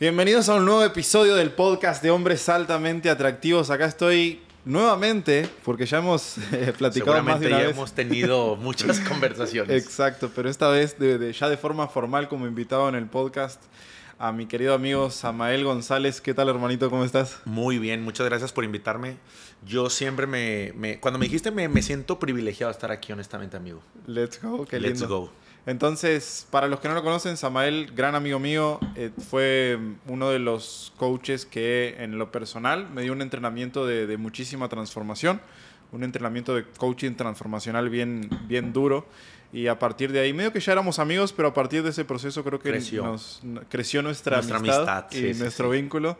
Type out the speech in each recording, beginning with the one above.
Bienvenidos a un nuevo episodio del podcast de Hombres Altamente Atractivos. Acá estoy nuevamente, porque ya hemos eh, platicado más de una ya vez. hemos tenido muchas conversaciones. Exacto, pero esta vez de- de- ya de forma formal como invitado en el podcast a mi querido amigo Samael González. ¿Qué tal, hermanito? ¿Cómo estás? Muy bien, muchas gracias por invitarme. Yo siempre me, me- cuando me dijiste me, me siento privilegiado de estar aquí, honestamente, amigo. Let's go, qué Let's lindo. go. Entonces, para los que no lo conocen, Samael, gran amigo mío, eh, fue uno de los coaches que en lo personal me dio un entrenamiento de, de muchísima transformación, un entrenamiento de coaching transformacional bien, bien duro. Y a partir de ahí, medio que ya éramos amigos, pero a partir de ese proceso creo que Creció. nos creció nuestra, Nuestra amistad, amistad, y sí, nuestro sí. vínculo.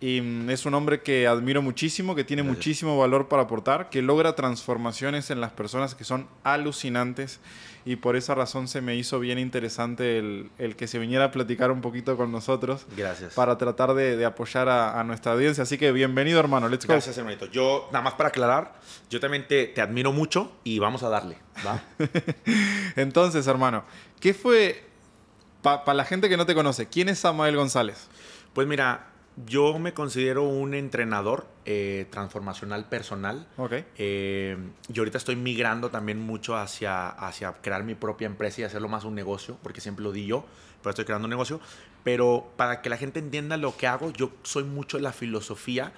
Y mm, es un hombre que admiro muchísimo, que tiene Gracias. muchísimo valor para aportar, que logra transformaciones en las personas que son alucinantes. Y por esa razón se me hizo bien interesante el, el que se viniera a platicar un poquito con nosotros Gracias. para tratar de, de apoyar a, a nuestra audiencia. Así que bienvenido, hermano. Let's go. Gracias, hermanito. Yo, nada más para aclarar, yo también te, te admiro mucho y vamos a darle, ¿va? Entonces, hermano, ¿qué fue, para la gente que no te conoce, quién es Samael González? Pues mira, yo me considero un entrenador eh, transformacional personal. Ok. Eh, yo ahorita estoy migrando también mucho hacia, hacia crear mi propia empresa y hacerlo más un negocio, porque siempre lo di yo, pero estoy creando un negocio. Pero para que la gente entienda lo que hago, yo soy mucho la filosofía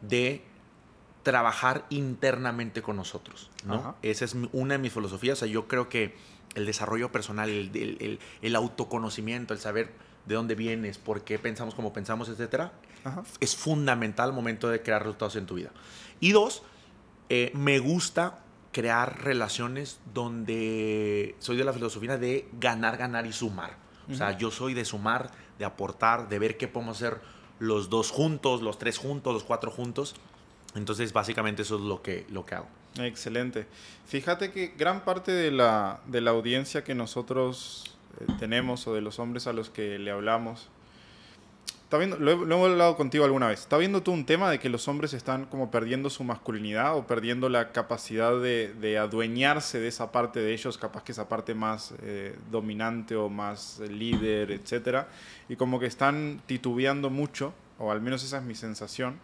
de trabajar internamente con nosotros, ¿no? Esa es una de mis filosofías. O sea, yo creo que el desarrollo personal, el, el- el- el autoconocimiento, el saber de dónde vienes, por qué pensamos como pensamos, etcétera, Ajá. es fundamental al momento de crear resultados en tu vida. Y dos, eh, me gusta crear relaciones donde soy de la filosofía de ganar, ganar y sumar. O sea, yo soy de sumar, de aportar, de ver qué podemos hacer los dos juntos, los tres juntos, los cuatro juntos. Entonces, básicamente eso es lo que, lo que hago. Excelente. Fíjate que gran parte de la, de la audiencia que nosotros tenemos o de los hombres a los que le hablamos, está viendo, lo, he- lo hemos hablado contigo alguna vez, ¿está viendo tú un tema de que los hombres están como perdiendo su masculinidad o perdiendo la capacidad de, de adueñarse de esa parte de ellos, capaz que esa parte más eh, dominante o más eh, líder, etcétera, y como que están titubeando mucho, o al menos esa es mi sensación,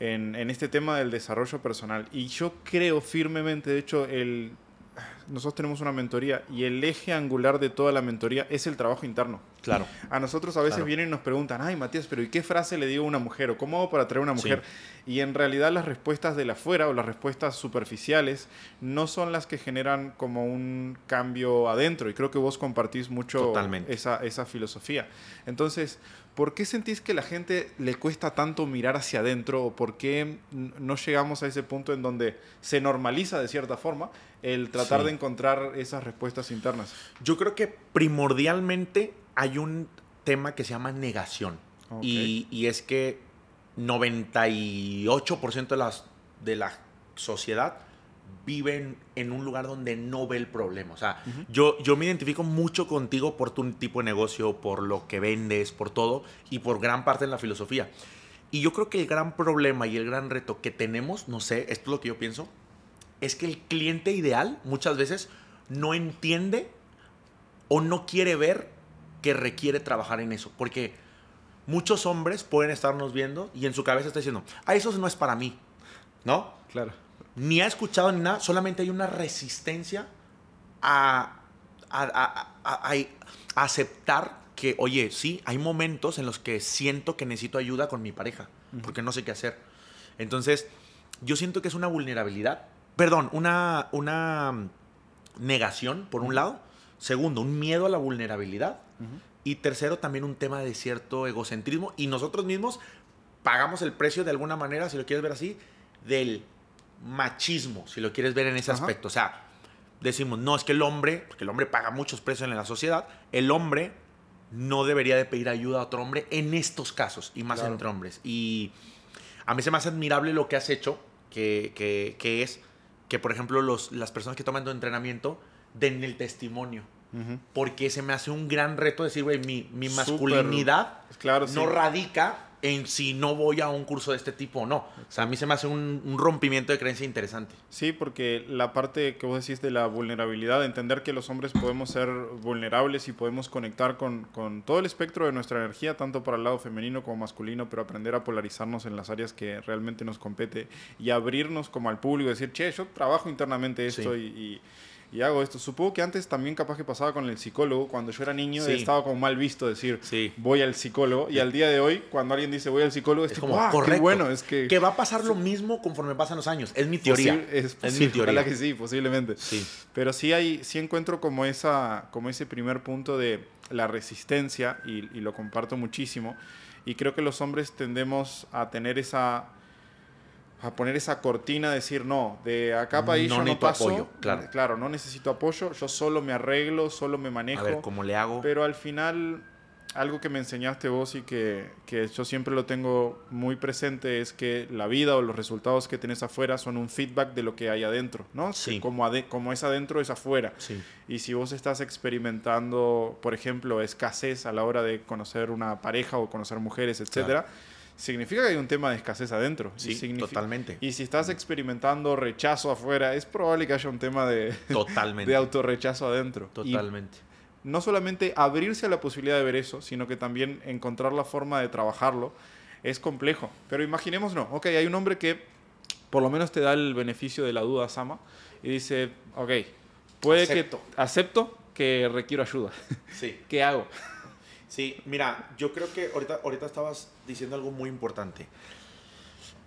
en, en este tema del desarrollo personal. Y yo creo firmemente, de hecho, el, nosotros tenemos una mentoría y el eje angular de toda la mentoría es el trabajo interno. Claro. A nosotros a veces Claro. vienen y nos preguntan, ay Matías, pero ¿y qué frase le digo a una mujer? ¿O cómo hago para atraer a una Sí. mujer? Y en realidad las respuestas de la afuera o las respuestas superficiales no son las que generan como un cambio adentro. Y creo que vos compartís mucho esa, esa filosofía. Entonces, ¿por qué sentís que la gente le cuesta tanto mirar hacia adentro? ¿O por qué no llegamos a ese punto en donde se normaliza de cierta forma el tratar Sí. de encontrar esas respuestas internas? Yo creo que primordialmente hay un tema que se llama negación. Ok. Y, y es que 98% de, las, de la sociedad viven en un lugar donde no ve el problema. O sea, Ujú. yo, yo me identifico mucho contigo por tu tipo de negocio, por lo que vendes, por todo y por gran parte de la filosofía. Y yo creo que el gran problema y el gran reto que tenemos, no sé, esto es lo que yo pienso, es que el cliente ideal muchas veces no entiende o no quiere ver que requiere trabajar en eso. Porque muchos hombres pueden estarnos viendo y en su cabeza está diciendo, ah, eso no es para mí. ¿No? Claro. Ni ha escuchado ni nada, solamente hay una resistencia a, a- a- a- aceptar que, oye, sí, hay momentos en los que siento que necesito ayuda con mi pareja, porque no sé qué hacer. Entonces, yo siento que es una vulnerabilidad, perdón, una, una mm, negación, por un lado. Segundo, un miedo a la vulnerabilidad. Y tercero, también un tema de cierto egocentrismo. Y nosotros mismos pagamos el precio de alguna manera, si lo quieres ver así, del machismo, si lo quieres ver en ese Ajá. aspecto. O sea, decimos, no, es que el hombre, porque el hombre paga muchos precios en la sociedad, el hombre no debería de pedir ayuda a otro hombre en estos casos, y más Claro. entre hombres. Y a mí se me hace admirable lo que has hecho, que, que- que es que, por ejemplo, los, las personas que toman tu entrenamiento den el testimonio. Porque se me hace un gran reto decir, güey, mi, mi masculinidad Claro, sí. no radica en si no voy a un curso de este tipo o no. O sea, a mí se me hace un, un rompimiento de creencia interesante. Sí, porque la parte que vos decís de la vulnerabilidad, entender que los hombres podemos ser vulnerables y podemos conectar con, con todo el espectro de nuestra energía, tanto para el lado femenino como masculino, pero aprender a polarizarnos en las áreas que realmente nos compete y abrirnos como al público, decir, che, yo trabajo internamente esto Sí. y, y- y hago esto. Supongo que antes también capaz que pasaba con el psicólogo, cuando yo era niño Sí. estaba como mal visto decir, Sí. voy al psicólogo, y al día de hoy, cuando alguien dice voy al psicólogo, es, Es tipo, como, "Ah, qué correcto. bueno, es que... Que va a pasar lo mismo conforme pasan los años. Es mi teoría. Posi- es, es posible, mi teoría. que sí, posiblemente. Sí. Pero sí hay, sí encuentro como esa, como ese primer punto de la resistencia y, y lo comparto muchísimo. Y creo que los hombres tendemos a tener esa, a poner esa cortina, decir no, de acá para ahí No yo no paso. apoyo, claro. no necesito apoyo, yo solo me arreglo, solo me manejo. A ver, ¿cómo le hago? Pero al final, algo que me enseñaste vos y que, que yo siempre lo tengo muy presente es que la vida o los resultados que tenés afuera son un feedback de lo que hay adentro, ¿no? Sí. Que Como, ade- como es adentro, es afuera. Sí. Y si vos estás experimentando, por ejemplo, escasez a la hora de conocer una pareja o conocer mujeres, etcétera, significa que hay un tema de escasez adentro. Sí, totalmente. Y si estás experimentando rechazo afuera, es probable que haya un tema de, Totalmente. de autorrechazo adentro. Y Totalmente. no solamente abrirse a la posibilidad de ver eso, sino que también encontrar la forma de trabajarlo es complejo. Pero imaginemos, no, ok, hay un hombre que por lo menos te da el beneficio de la duda, Sama, y dice, ok, puede Acepto. que acepto que requiero ayuda. Sí. ¿Qué hago? Sí, mira, yo creo que ahorita, ahorita estabas diciendo algo muy importante.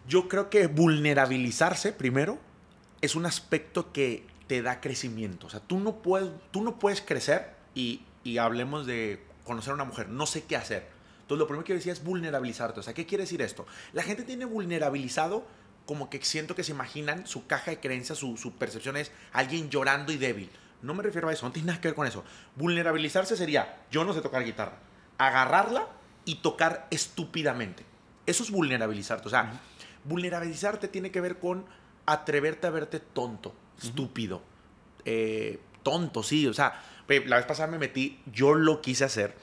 Yo creo que vulnerabilizarse, primero, es un aspecto que te da crecimiento. O sea, tú no puedes, tú no puedes crecer y, y hablemos de conocer a una mujer, no sé qué hacer. Entonces, lo primero que yo decía es vulnerabilizarte. O sea, ¿qué quiere decir esto? La gente tiene vulnerabilizado como que siento que se imaginan su caja de creencias, su, su percepción es alguien llorando y débil. No me refiero a eso, no tiene nada que ver con eso. Vulnerabilizarse sería, yo no sé tocar guitarra, agarrarla y tocar estúpidamente. Eso es vulnerabilizarte. O sea, vulnerabilizarte tiene que ver con atreverte a verte tonto, estúpido, eh, tonto, sí. O sea, la vez pasada me metí, yo lo quise hacer,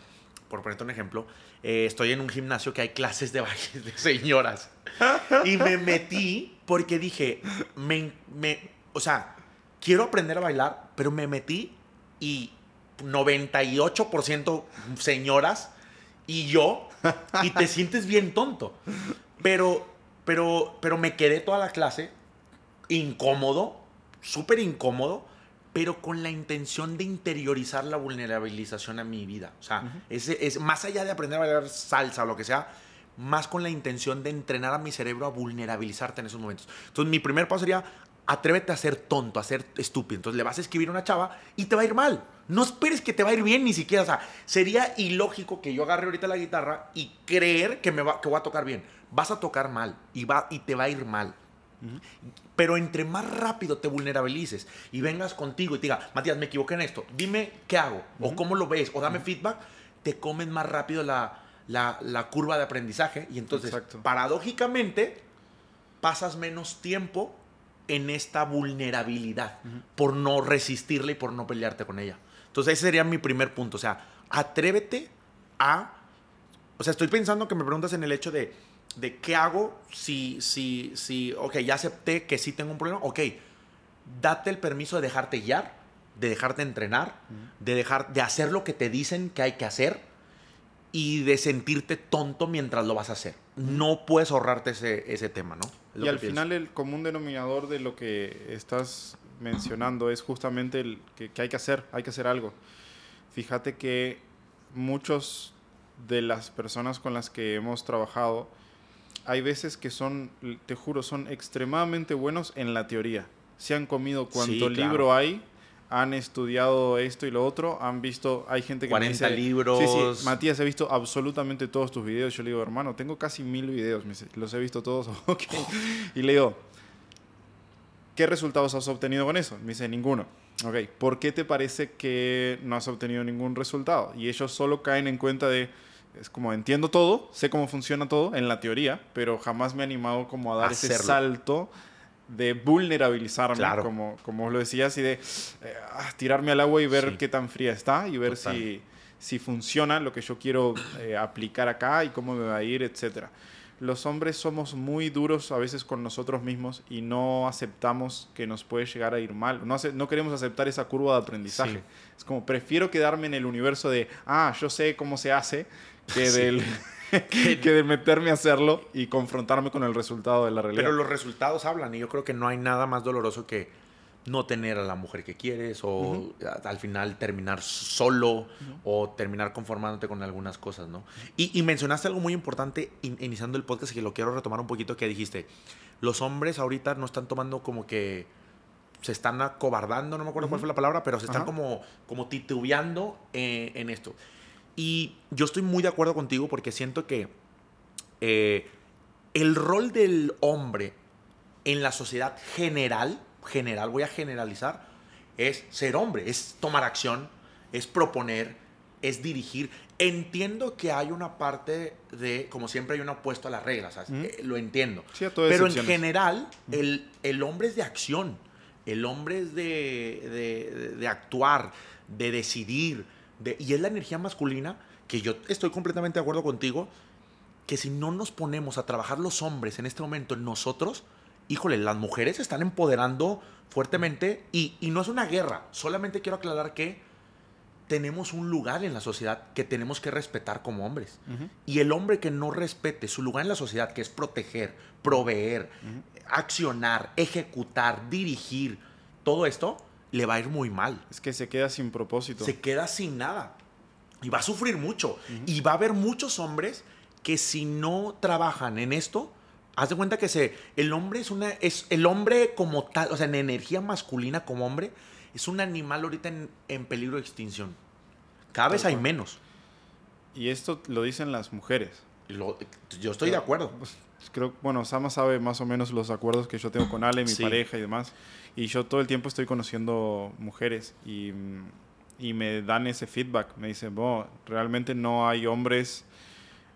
por ponerte un ejemplo, eh, estoy en un gimnasio que hay clases de baile de señoras. Y me metí porque dije, me, me, o sea, quiero aprender a bailar, pero me metí y 98% señoras y yo, y te sientes bien tonto. Pero, pero, pero me quedé toda la clase incómodo, súper incómodo, pero con la intención de interiorizar la vulnerabilización a mi vida. O sea, ese es más allá de aprender a bailar salsa o lo que sea, más con la intención de entrenar a mi cerebro a vulnerabilizarte en esos momentos. Entonces, mi primer paso sería atrévete a ser tonto, a ser estúpido. Entonces, le vas a escribir a una chava y te va a ir mal. No esperes que te va a ir bien ni siquiera. O sea, sería ilógico que yo agarre ahorita la guitarra y creer que me va, que voy a tocar bien. Vas a tocar mal y, va, y te va a ir mal. Pero entre más rápido te vulnerabilices y vengas contigo y te diga, Matías, me equivoqué en esto, dime qué hago, o cómo lo ves, o dame feedback, te comes más rápido la, la, la curva de aprendizaje y entonces, Exacto. paradójicamente, pasas menos tiempo en esta vulnerabilidad por no resistirla y por no pelearte con ella. Entonces, ese sería mi primer punto. O sea, atrévete a... O sea, estoy pensando que me preguntas en el hecho de, de qué hago si, si, si, ok, ya acepté que sí tengo un problema, ok, date el permiso de dejarte guiar, de dejarte entrenar, de, dejar, de hacer lo que te dicen que hay que hacer y de sentirte tonto mientras lo vas a hacer. No puedes ahorrarte ese, ese tema, ¿no? Es Y al pienso. final el común denominador de lo que estás mencionando es justamente el que, que hay que hacer, hay que hacer algo. Fíjate que muchos de las personas con las que hemos trabajado, hay veces que son, te juro, son extremadamente buenos en la teoría. Se han comido cuanto Sí, claro. libro hay, han estudiado esto y lo otro, han visto, hay gente que 40 me dice, libros. Sí, sí, Matías, he visto absolutamente todos tus videos. Yo le digo, hermano, tengo casi mil videos, me dice, los he visto todos, ok. Y le digo, ¿qué resultados has obtenido con eso? Me dice, ninguno. Ok, ¿por qué te parece que no has obtenido ningún resultado? Y ellos solo caen en cuenta de, es como entiendo todo, sé cómo funciona todo en la teoría, pero jamás me he animado como a dar ese Hacerlo. salto de vulnerabilizarme, Claro. como, como lo decías, y de eh, ah, tirarme al agua y ver Sí. qué tan fría está y ver Total. si, si funciona lo que yo quiero eh, aplicar acá y cómo me va a ir, etcétera los hombres somos muy duros a veces con nosotros mismos y no aceptamos que nos puede llegar a ir mal. No, no queremos aceptar esa curva de aprendizaje. Es como, prefiero quedarme en el universo de, ah, yo sé cómo se hace, que, del, que, de meterme a hacerlo y confrontarme con el resultado de la realidad. Pero los resultados hablan y yo creo que no hay nada más doloroso que no tener a la mujer que quieres o al final terminar solo o terminar conformándote con algunas cosas, ¿no? Y, mencionaste algo muy importante iniciando el podcast que lo quiero retomar un poquito que dijiste, los hombres ahorita no están tomando como que se están acobardando, no me acuerdo cuál fue la palabra, pero se están como, como titubeando en, en, esto. Y yo estoy muy de acuerdo contigo porque siento que eh, el rol del hombre en la sociedad general general, voy a generalizar, es ser hombre, es tomar acción, es proponer, es dirigir. Entiendo que hay una parte de, como siempre hay un opuesto a las reglas, eh, lo entiendo. Pero en general, el, el, hombre es de acción, el hombre es de, de, actuar, de decidir, de, y es la energía masculina que yo estoy completamente de acuerdo contigo, que si no nos ponemos a trabajar los hombres en este momento en nosotros, híjole, las mujeres se están empoderando fuertemente y, no es una guerra, solamente quiero aclarar que tenemos un lugar en la sociedad que tenemos que respetar como hombres. Y el hombre que no respete su lugar en la sociedad, que es proteger, proveer, accionar, ejecutar, dirigir, todo esto, le va a ir muy mal. Es que se queda sin propósito. Se queda sin nada. Y va a sufrir mucho. Y va a haber muchos hombres que si no trabajan en esto, Haz de cuenta que se, el hombre es una. Es, el hombre como tal, o sea, en energía masculina como hombre, es un animal ahorita en, peligro de extinción. Cada vez hay menos. Y esto lo dicen las mujeres. yo estoy de acuerdo. Pues, creo, bueno, Sama sabe más o menos los acuerdos que yo tengo con Ale, mi pareja y demás. Y yo todo el tiempo estoy conociendo mujeres y, y me dan ese feedback. Me dicen, bueno, realmente no hay hombres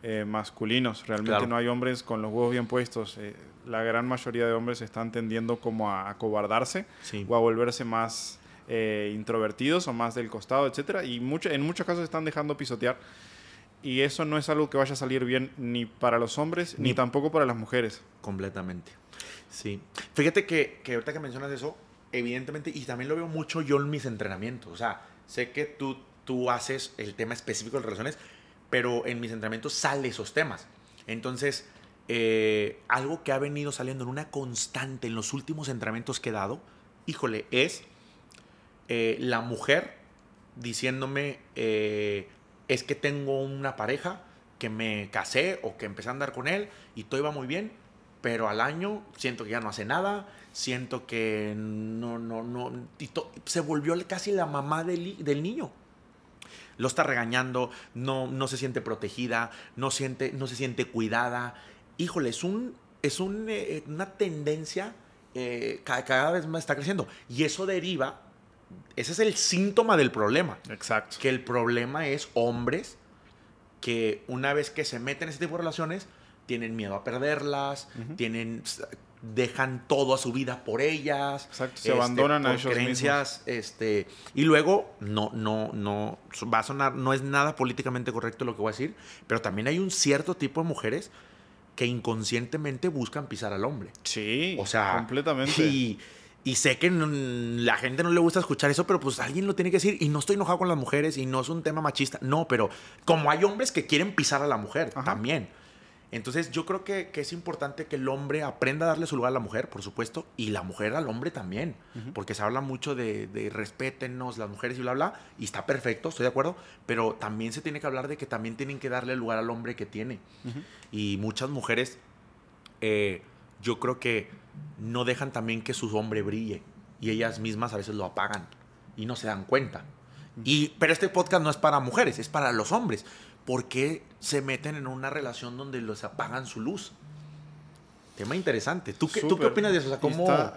eh, masculinos. Realmente no hay hombres con los huevos bien puestos. Eh, la gran mayoría de hombres están tendiendo como a acobardarse o a volverse más eh, introvertidos o más del costado, etcétera. Y mucho, en muchos casos están dejando pisotear. Y eso no es algo que vaya a salir bien ni para los hombres ni, tampoco para las mujeres. Completamente. Sí. Fíjate que, que ahorita que mencionas eso, evidentemente, y también lo veo mucho yo en mis entrenamientos. O sea, sé que tú, tú haces el tema específico de relaciones, pero en mis entrenamientos sale esos temas. Entonces, eh, algo que ha venido saliendo en una constante en los últimos entrenamientos que he dado, híjole, es eh, la mujer diciéndome, eh, es que tengo una pareja que me casé o que empecé a andar con él y todo iba muy bien, pero al año siento que ya no hace nada, siento que no, no, no, se volvió casi la mamá del, del niño lo está regañando, no, no se siente protegida, no, siente, no se siente cuidada. Híjole, es, un, es eh, una tendencia eh, cada, vez más está creciendo. Y eso deriva, ese es el síntoma del problema. Exacto. Que el problema es hombres que una vez que se meten en ese tipo de relaciones, tienen miedo a perderlas, tienen dejan todo a su vida por ellas. Exacto, se abandonan a este, ellos creencias, Este, y luego, no, no, no, va a sonar, no es nada políticamente correcto lo que voy a decir, pero también hay un cierto tipo de mujeres que inconscientemente buscan pisar al hombre. Sí, o sea, completamente. Y, y sé que la gente no le gusta escuchar eso, pero pues alguien lo tiene que decir. Y no estoy enojado con las mujeres y no es un tema machista. No, pero como hay hombres que quieren pisar a la mujer también. Entonces yo creo que, es importante que el hombre aprenda a darle su lugar a la mujer, por supuesto, y la mujer al hombre también, porque se habla mucho de, de respétenos las mujeres y bla, bla, y está perfecto, estoy de acuerdo, pero también se tiene que hablar de que también tienen que darle el lugar al hombre que tiene. Y muchas mujeres, eh, yo creo que no dejan también que su hombre brille, y ellas mismas a veces lo apagan y no se dan cuenta. Y, pero este podcast no es para mujeres, es para los hombres. ¿por qué se meten en una relación donde los apagan su luz? Tema interesante. ¿Tú qué, ¿tú qué opinas de eso? O sea, ¿cómo...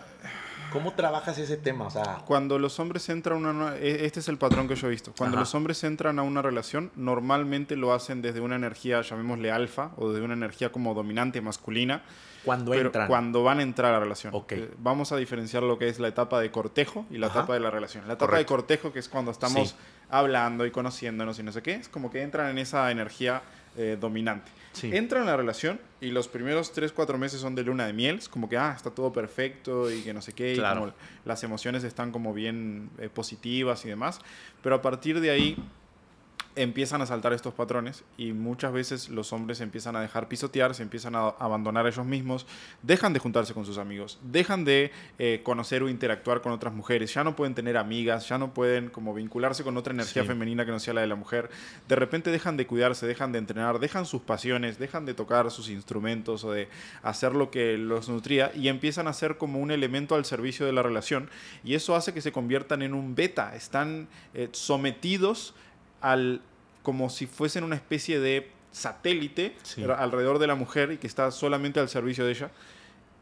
¿Cómo trabajas ese tema? O sea, Cuando los hombres entran a una... e- Este es el patrón que yo he visto. Cuando Ajá. los hombres entran a una relación, normalmente lo hacen desde una energía, llamémosle alfa, o desde una energía como dominante masculina. Cuando pero entran. cuando van a entrar a la relación. Ok. Eh, Vamos a diferenciar lo que es la etapa de cortejo y la Ajá. etapa de la relación. La etapa de cortejo, que es cuando estamos Sí. hablando y conociéndonos y no sé qué, es como que entran en esa energía eh, dominante. Sí. Entran en la relación y los primeros 3, 4 meses son de luna de miel, es como que, ah, está todo perfecto y que no sé qué, y como las emociones están como bien eh, positivas y demás, pero a partir de ahí empiezan a saltar estos patrones y muchas veces los hombres empiezan a dejar pisotear, se empiezan a abandonar a ellos mismos, dejan de juntarse con sus amigos, dejan de eh, conocer o interactuar con otras mujeres, ya no pueden tener amigas, ya no pueden como vincularse con otra energía Sí. femenina que no sea la de la mujer, de repente dejan de cuidarse, dejan de entrenar, dejan sus pasiones, dejan de tocar sus instrumentos o de hacer lo que los nutría y empiezan a ser como un elemento al servicio de la relación y eso hace que se conviertan en un beta, están eh, sometidos al como si fuesen una especie de satélite Sí. alrededor de la mujer y que está solamente al servicio de ella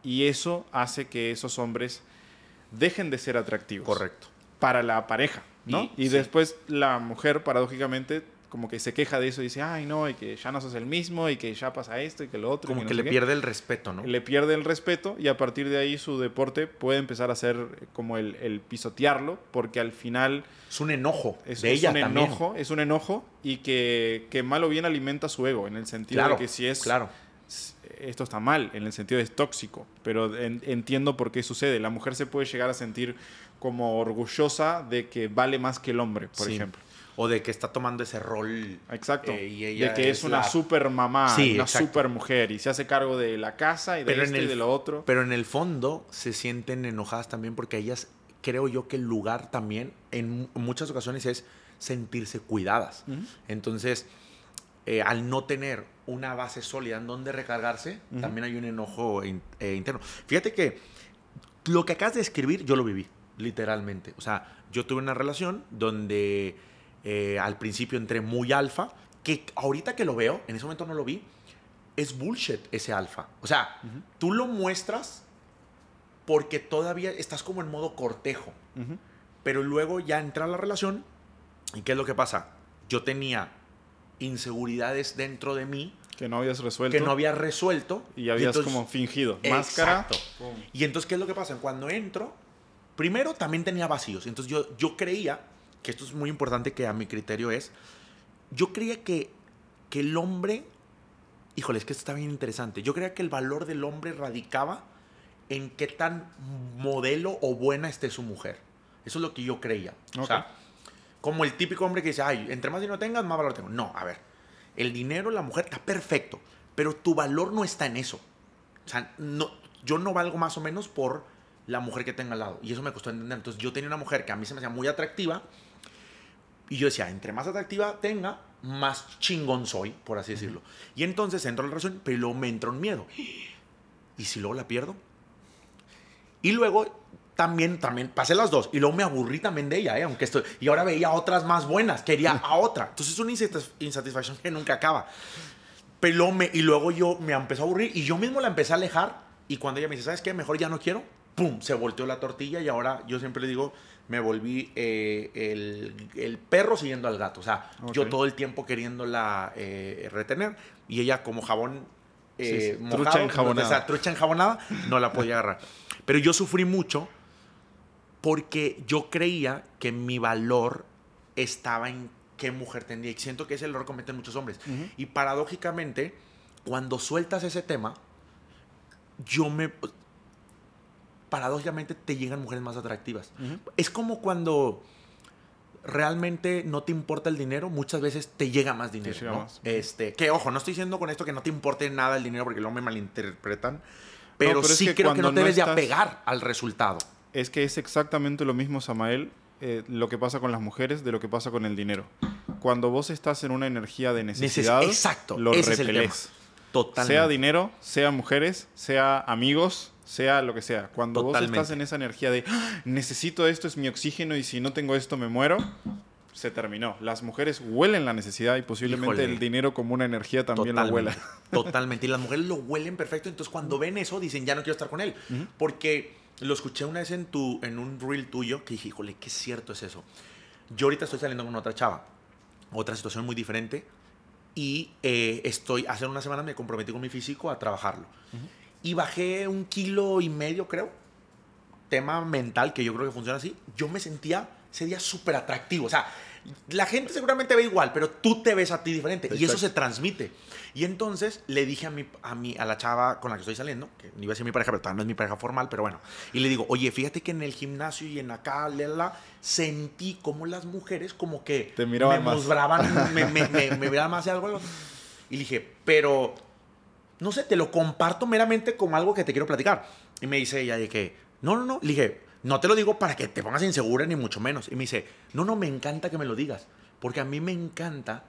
y eso hace que esos hombres dejen de ser atractivos Correcto. para la pareja, ¿no? Y- Y, sí. después la mujer, paradójicamente, como que se queja de eso y dice, ay, no, y que ya no sos el mismo, y que ya pasa esto, y que lo otro. y Como no que le qué". pierde el respeto, ¿no? Le pierde el respeto y a partir de ahí su deporte puede empezar a ser como el, el pisotearlo, porque al final Es un enojo es, de es ella un también. enojo, es un enojo y que, que mal o bien alimenta su ego, en el sentido Claro, de que si es claro. esto está mal, en el sentido de es tóxico, pero en- entiendo por qué sucede. La mujer se puede llegar a sentir como orgullosa de que vale más que el hombre, por Sí. ejemplo. O de que está tomando ese rol. Exacto. Eh, y ella de que es, es una la- super mamá, Sí, una exacto. super mujer y se hace cargo de la casa y de Pero y de lo otro. Pero en el fondo se sienten enojadas también porque ellas, creo yo que el lugar también en mu- muchas ocasiones es sentirse cuidadas. Entonces, eh, al no tener una base sólida en donde recargarse, también hay un enojo in- eh, interno. Fíjate que lo que acabas de escribir, yo lo viví, literalmente. O sea, yo tuve una relación donde eh, al principio entré muy alfa, que ahorita que lo veo, en ese momento no lo vi, es bullshit ese alfa. O sea, tú lo muestras porque todavía estás como en modo cortejo. Pero luego ya entra la relación y ¿qué es lo que pasa? Yo tenía inseguridades dentro de mí Que no habías resuelto. que no había resuelto. y habías entonces- como fingido. Máscara. Exacto. Y entonces, ¿qué es lo que pasa? Cuando entro, primero también tenía vacíos. Entonces yo, yo creía, que esto es muy importante que a mi criterio es, yo creía que, que el hombre, híjole, es que esto está bien interesante, yo creía que el valor del hombre radicaba en qué tan modelo o buena esté su mujer. Eso es lo que yo creía. O Ok. sea, como el típico hombre que dice, ay, entre más dinero tengas, más valor tengo. No, a ver, el dinero, la mujer está perfecto, pero tu valor no está en eso. O sea, no, yo no valgo más o menos por la mujer que tenga al lado. Y eso me costó entender. Entonces yo tenía una mujer que a mí se me hacía muy atractiva. Y yo decía, entre más atractiva tenga, más chingón soy, por así decirlo. Y entonces entro en la relación, pero luego me entra un miedo. ¿Y si luego la pierdo? Y luego también, también pasé las dos. Y luego me aburrí también de ella, ¿eh? Aunque estoy, y ahora veía otras más buenas. Quería a otra. Entonces es una insatis- insatisfacción que nunca acaba. Pero luego me, y luego yo me empezó a aburrir y yo mismo la empecé a alejar. Y cuando ella me dice, ¿sabes qué? Mejor ya no quiero. ¡Pum! Se volteó la tortilla y ahora yo siempre le digo, me volví eh, el, el perro siguiendo al gato. O sea, yo todo el tiempo queriéndola eh, retener y ella como jabón Sí, eh, sí, mojado, trucha enjabonada. o sea, trucha enjabonada, no la podía agarrar. Pero yo sufrí mucho porque yo creía que mi valor estaba en qué mujer tendría. Y siento que ese error cometen muchos hombres. Y paradójicamente, cuando sueltas ese tema, yo me... Paradójicamente te llegan mujeres más atractivas. Es como cuando realmente no te importa el dinero, muchas veces te llega más dinero. llega ¿no? más. Este, que ojo, no estoy diciendo con esto que no te importe nada el dinero porque luego me malinterpretan. Pero, pero es sí que creo que no debes estás- de apegar al resultado. Es que es exactamente lo mismo, Samael, eh, lo que pasa con las mujeres de lo que pasa con el dinero. Cuando vos estás en una energía de necesidad, exacto, lo repelés. Sea dinero, sea mujeres, sea amigos, sea lo que sea. Cuando vos Totalmente. estás en esa energía de "Ah, necesito esto, es mi oxígeno y si no tengo esto me muero, se terminó. Las mujeres huelen la necesidad y posiblemente Híjole. el dinero como una energía también lo huela. Totalmente. Y las mujeres lo huelen perfecto. Entonces, cuando ven eso, dicen, ya no quiero estar con él. Porque lo escuché una vez en, tu, en un reel tuyo que dije, híjole, qué cierto es eso. Yo ahorita estoy saliendo con otra chava, otra situación muy diferente, y eh, estoy, hace una semana me comprometí con mi físico a trabajarlo. Y bajé un kilo y medio, creo. Tema mental que yo creo que funciona así. Yo me sentía ese día súper atractivo. O sea, la gente seguramente ve igual, pero tú te ves a ti diferente y eso se transmite. Y entonces le dije a, mi, a, mi, a la chava con la que estoy saliendo, que iba a ser mi pareja, pero todavía no es mi pareja formal, pero bueno, y le digo, oye, fíjate que en el gimnasio y en acá, lela, sentí como las mujeres como que Te miraban me más. me, me, me, me miraban más de algo. Y le dije, pero, no sé, te lo comparto meramente como algo que te quiero platicar. Y me dice ella de no, no, no, le dije, no te lo digo para que te pongas insegura ni mucho menos. Y me dice, no, no, me encanta que me lo digas, porque a mí me encanta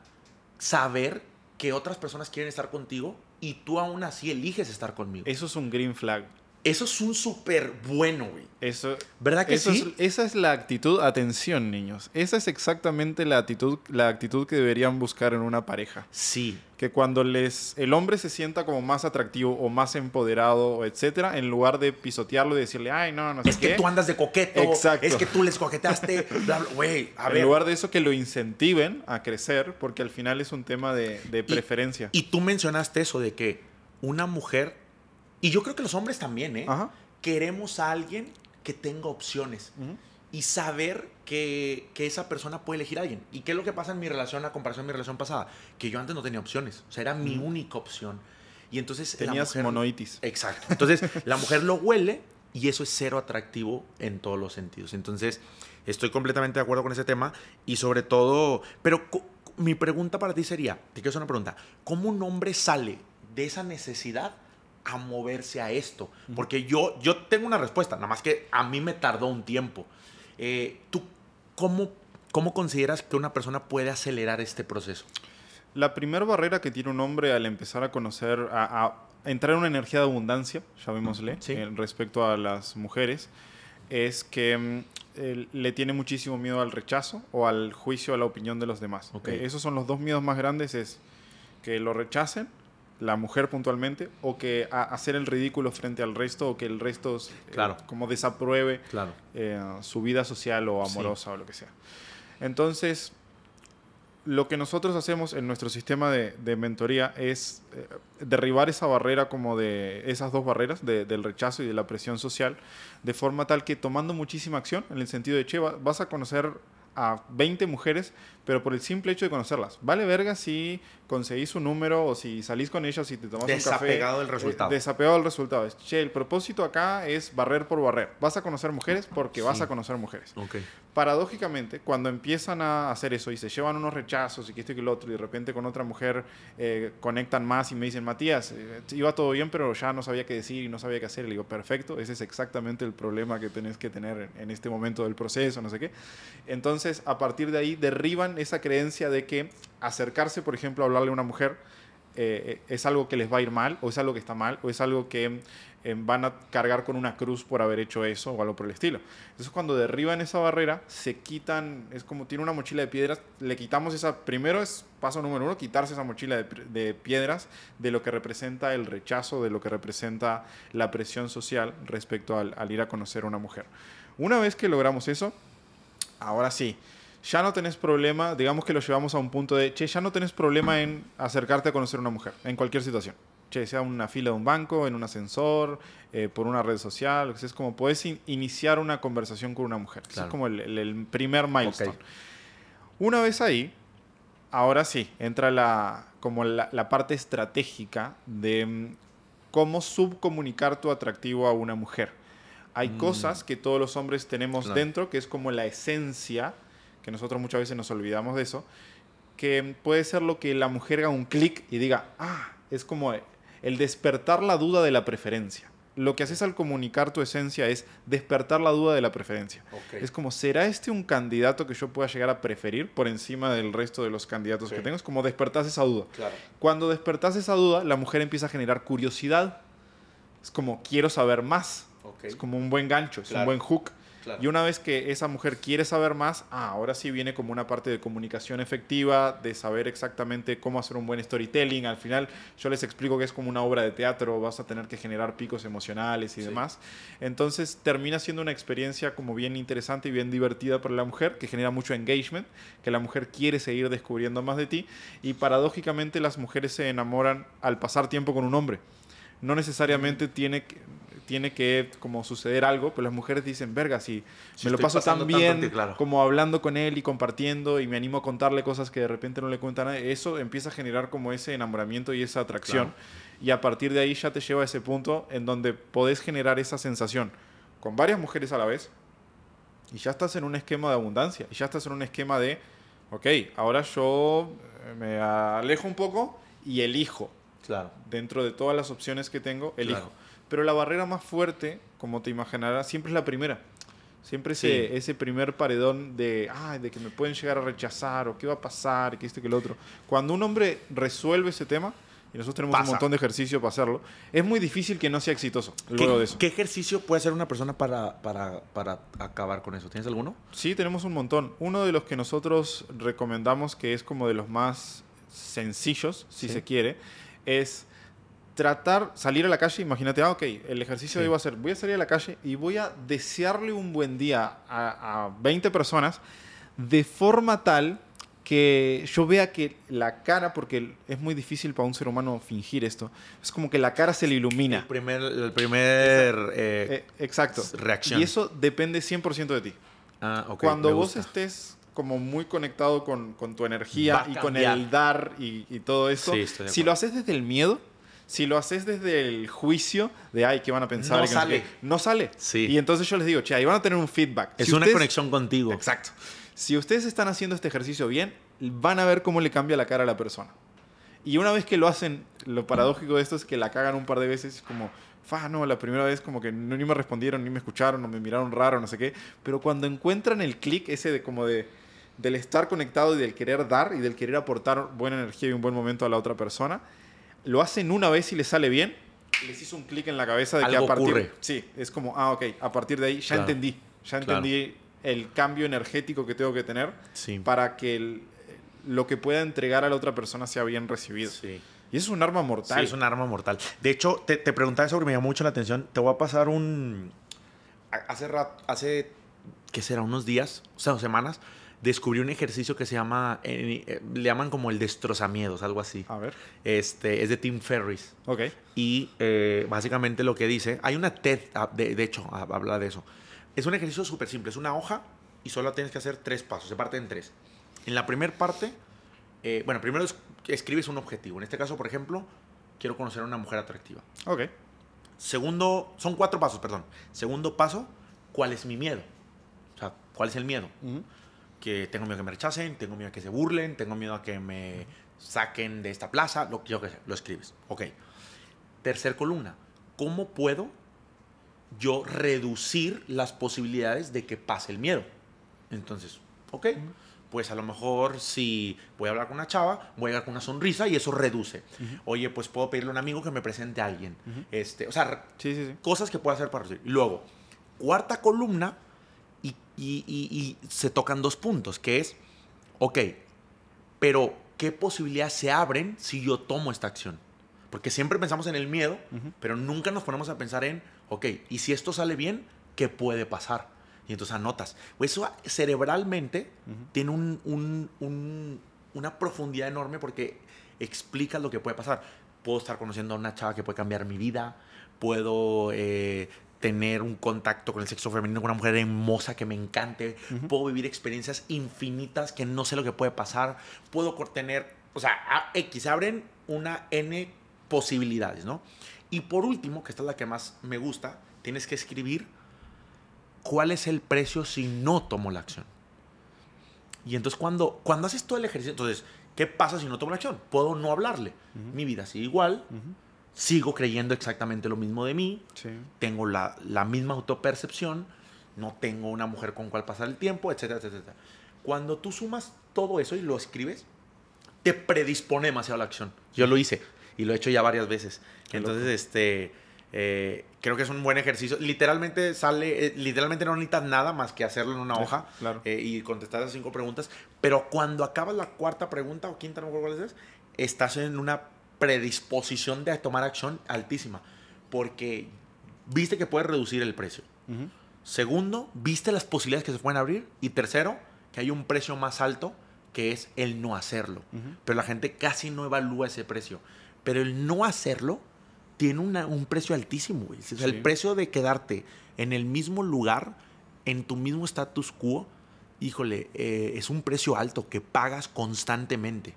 saber que otras personas quieren estar contigo y tú aún así eliges estar conmigo. Eso es un green flag. Eso es un súper bueno, güey. Eso, ¿Verdad que eso sí? es- esa es la actitud, atención niños, esa es exactamente la actitud, la actitud que deberían buscar en una pareja. Sí. Que cuando les, el hombre se sienta como más atractivo o más empoderado, etcétera, en lugar de pisotearlo y decirle, ay, no, no sé Es que qué", tú andas de coqueto. Exacto. Es que tú les coqueteaste. bla, bla. Güey, a en ver. lugar de eso que lo incentiven a crecer, porque al final es un tema de, de Y- preferencia. Y tú mencionaste eso de que una mujer, y yo creo que los hombres también, ¿eh? Ajá. Queremos a alguien que tenga opciones Ujú. y saber que, que esa persona puede elegir a alguien. ¿Y qué es lo que pasa en mi relación a comparación de mi relación pasada? Que yo antes no tenía opciones. O sea, era mi única opción. Y entonces la Tenías mujer- monoitis. Exacto. Entonces, la mujer lo huele y eso es cero atractivo en todos los sentidos. Entonces, estoy completamente de acuerdo con ese tema y sobre todo, pero mi pregunta para ti sería, te quiero hacer una pregunta, ¿cómo un hombre sale de esa necesidad a moverse a esto? Porque yo, yo tengo una respuesta, nada más que a mí me tardó un tiempo. Eh, ¿Tú cómo, cómo consideras que una persona puede acelerar este proceso? La primera barrera que tiene un hombre al empezar a conocer, a, a entrar en una energía de abundancia, llamémosle, Sí. eh, respecto a las mujeres, es que mm, le tiene muchísimo miedo al rechazo o al juicio, a la opinión de los demás. Ok. Eh, esos son los dos miedos más grandes, es que lo rechacen, la mujer puntualmente, o que a- hacer el ridículo frente al resto, o que el resto eh, Claro. como desapruebe Claro. eh, su vida social o Sí. amorosa o lo que sea. Entonces, lo que nosotros hacemos en nuestro sistema de, de mentoría es eh, derribar esa barrera como de esas dos barreras de- del rechazo y de la presión social de forma tal que tomando muchísima acción en el sentido de che va- vas a conocer a 20 mujeres pero por el simple hecho de conocerlas vale verga si conseguís su número o si salís con ellas y te tomas un café Desapegado del eh, resultado. desapegado del resultado es che el propósito acá es barrer por barrer vas a conocer mujeres porque vas Sí. a conocer mujeres Ok. paradójicamente, cuando empiezan a hacer eso y se llevan unos rechazos y que esto y que lo otro, y de repente con otra mujer eh, conectan más y me dicen, Matías, eh, iba todo bien, pero ya no sabía qué decir y no sabía qué hacer. Y le digo, perfecto, ese es exactamente el problema que tenés que tener en, en este momento del proceso, no sé qué. Entonces, a partir de ahí, derriban esa creencia de que acercarse, por ejemplo, a hablarle a una mujer eh, es algo que les va a ir mal, o es algo que está mal, o es algo que eh, van a cargar con una cruz por haber hecho eso o algo por el estilo. Entonces cuando derriban esa barrera, se quitan, es como tiene una mochila de piedras, le quitamos esa, primero es paso número uno, quitarse esa mochila de piedras de lo que representa el rechazo, de lo que representa la presión social respecto al, al ir a conocer a una mujer. Una vez que logramos eso, ahora sí, ya no tenés problema, digamos que lo llevamos a un punto de, che, ya no tenés problema en acercarte a conocer a una mujer, en cualquier situación. Che, sea una fila de un banco, en un ascensor, eh, por una red social, sea, es como podés in- iniciar una conversación con una mujer. Es como el, el- el primer milestone. Una vez ahí, ahora sí, entra la, como la, la parte estratégica de mm, cómo subcomunicar tu atractivo a una mujer. Hay Mm. cosas que todos los hombres tenemos Claro. dentro, que es como la esencia, que nosotros muchas veces nos olvidamos de eso, que puede ser lo que la mujer haga un clic y diga, ah, es como el despertar la duda de la preferencia. Lo que haces al comunicar tu esencia es despertar la duda de la preferencia. Es como, ¿será este un candidato que yo pueda llegar a preferir por encima del resto de los candidatos que tengo? Es como despertás esa duda. Claro. Cuando despertás esa duda, la mujer empieza a generar curiosidad. Es como, quiero saber más. Es como un buen gancho, es Claro. un buen hook. Claro. Y una vez que esa mujer quiere saber más, ah, ahora sí viene como una parte de comunicación efectiva, de saber exactamente cómo hacer un buen storytelling. Al final yo les explico que es como una obra de teatro, vas a tener que generar picos emocionales y Sí. demás. Entonces termina siendo una experiencia como bien interesante y bien divertida para la mujer, que genera mucho engagement, que la mujer quiere seguir descubriendo más de ti. Y paradójicamente las mujeres se enamoran al pasar tiempo con un hombre. No necesariamente tiene que, tiene que como suceder algo, pero las mujeres dicen, verga, si Si me lo paso tan bien claro. como hablando con él y compartiendo y me animo a contarle cosas que de repente no le cuentan a nadie, eso empieza a generar como ese enamoramiento y esa atracción. Claro. Y a partir de ahí ya te lleva a ese punto en donde podés generar esa sensación con varias mujeres a la vez y ya estás en un esquema de abundancia y ya estás en un esquema de, ok, ahora yo eh, me alejo un poco y elijo Claro. dentro de todas las opciones que tengo, elijo. Claro. Pero la barrera más fuerte, como te imaginarás, siempre es la primera. Siempre ese, Sí. ese primer paredón de, "Ay, de que me pueden llegar a rechazar o qué va a pasar, que esto, que lo otro. Cuando un hombre resuelve ese tema, y nosotros tenemos Pasa. un montón de ejercicio para hacerlo, es muy difícil que no sea exitoso luego ¿Qué, de eso. qué ejercicio puede hacer una persona para, para, para acabar con eso? ¿Tienes alguno? Sí, tenemos un montón. Uno de los que nosotros recomendamos, que es como de los más sencillos, si Sí. se quiere, es tratar, salir a la calle, imagínate, ah, ok, el ejercicio de Sí. hoy va a ser, voy a salir a la calle y voy a desearle un buen día a, a 20 personas de forma tal que yo vea que la cara, porque es muy difícil para un ser humano fingir esto, es como que la cara se le El ilumina. primer, el primer eh, Eh, exacto. reacción. Y eso depende 100% de ti. ah, ok, Cuando me vos gusta. estés como muy conectado con, con tu energía Va y con el dar y, y todo eso, Sí, de si lo haces desde el miedo, si lo haces desde el juicio de, ay, ¿qué van a pensar? No que sale. qué", no sale. Sí. Y entonces yo les digo, che, ahí van a tener un feedback. Es Si una ustedes- conexión contigo. Exacto. Si ustedes están haciendo este ejercicio bien, van a ver cómo le cambia la cara a la persona. Y una vez que lo hacen, lo paradójico de esto es que la cagan un par de veces, como, fa, no, la primera vez como que no, ni me respondieron, ni me escucharon, o me miraron raro, no sé qué. Pero cuando encuentran el clic ese de como de del estar conectado y del querer dar y del querer aportar buena energía y un buen momento a la otra persona, lo hacen una vez y les sale bien, les hizo un clic en la cabeza de que Algo a partir ocurre. sí, es como, ah, ok, a partir de ahí ya Claro. entendí, ya Claro. entendí el cambio energético que tengo que tener Sí. para que el- lo que pueda entregar a la otra persona sea bien recibido. Sí. Y es un arma mortal. Sí, es un arma mortal. De hecho, te, te preguntaba porque me llamó mucho la atención. Te voy a pasar un... Hace rato, hace, ¿qué será? Unos días, o sea, semanas, descubrí un ejercicio que se llama, eh, le llaman como el destrozamiedos, algo así. A ver, Este, es de Tim Ferriss. ok. Y eh, básicamente lo que dice, hay una TED, ah, de, de hecho, ah, habla de eso. Es un ejercicio súper simple, es una hoja y solo tienes que hacer tres pasos, se parte en tres. En la primera parte, eh, bueno, primero es- escribes un objetivo. En este caso, por ejemplo, quiero conocer a una mujer atractiva. Ok. Segundo, son cuatro pasos, perdón. Segundo paso, ¿cuál es mi miedo? O sea, ¿cuál es el miedo? Ujú. Que tengo miedo a que me rechacen, tengo miedo a que se burlen, tengo miedo a que me saquen de esta plaza, lo que yo que sé, lo escribes. Ok. Tercer columna, ¿cómo puedo yo reducir las posibilidades de que pase el miedo? Entonces, ok, pues a lo mejor si voy a hablar con una chava, voy a hablar con una sonrisa y eso reduce. Oye, pues puedo pedirle a un amigo que me presente a alguien. Este, o sea, Sí, sí, sí. cosas que puedo hacer para reducir. Y luego, cuarta columna y, y- y- y se tocan dos puntos, que es, ok, pero ¿qué posibilidades se abren si yo tomo esta acción? Porque siempre pensamos en el miedo, pero nunca nos ponemos a pensar en, ok, y si esto sale bien, ¿qué puede pasar? Y entonces anotas. Eso cerebralmente tiene un- un- un- una profundidad enorme porque explica lo que puede pasar. Puedo estar conociendo a una chava que puede cambiar mi vida, puedo eh, tener un contacto con el sexo femenino, con una mujer hermosa que me encante, puedo vivir experiencias infinitas que no sé lo que puede pasar, puedo tener, o sea, a X, abren una N posibilidades, ¿no? Y por último, que esta es la que más me gusta, tienes que escribir cuál es el precio si no tomo la acción. Y entonces cuando, cuando haces todo el ejercicio, entonces, ¿qué pasa si no tomo la acción? Puedo no hablarle. Mi vida sigue igual. Sigo creyendo exactamente lo mismo de mí, Sí. tengo la, la misma autopercepción, no tengo una mujer con cual pasar el tiempo, etcétera, etcétera. Cuando tú sumas todo eso y lo escribes, te predispone demasiado a la acción. Yo lo hice y lo he hecho ya varias veces. Qué Entonces, este, Eh, creo que es un buen ejercicio. Literalmente sale, eh, literalmente no necesitas nada más que hacerlo en una hoja claro. eh, y contestar las cinco preguntas. Pero cuando acabas la cuarta pregunta o quinta, no me acuerdo cuál es, estás en una predisposición de tomar acción altísima. Porque viste que puedes reducir el precio. Segundo, viste las posibilidades que se pueden abrir. Y tercero, que hay un precio más alto que es el no hacerlo. Pero la gente casi no evalúa ese precio. Pero el no hacerlo tiene una- un precio altísimo, güey. O sea, Sí. el precio de quedarte en el mismo lugar, en tu mismo status quo, híjole, eh, es un precio alto que pagas constantemente.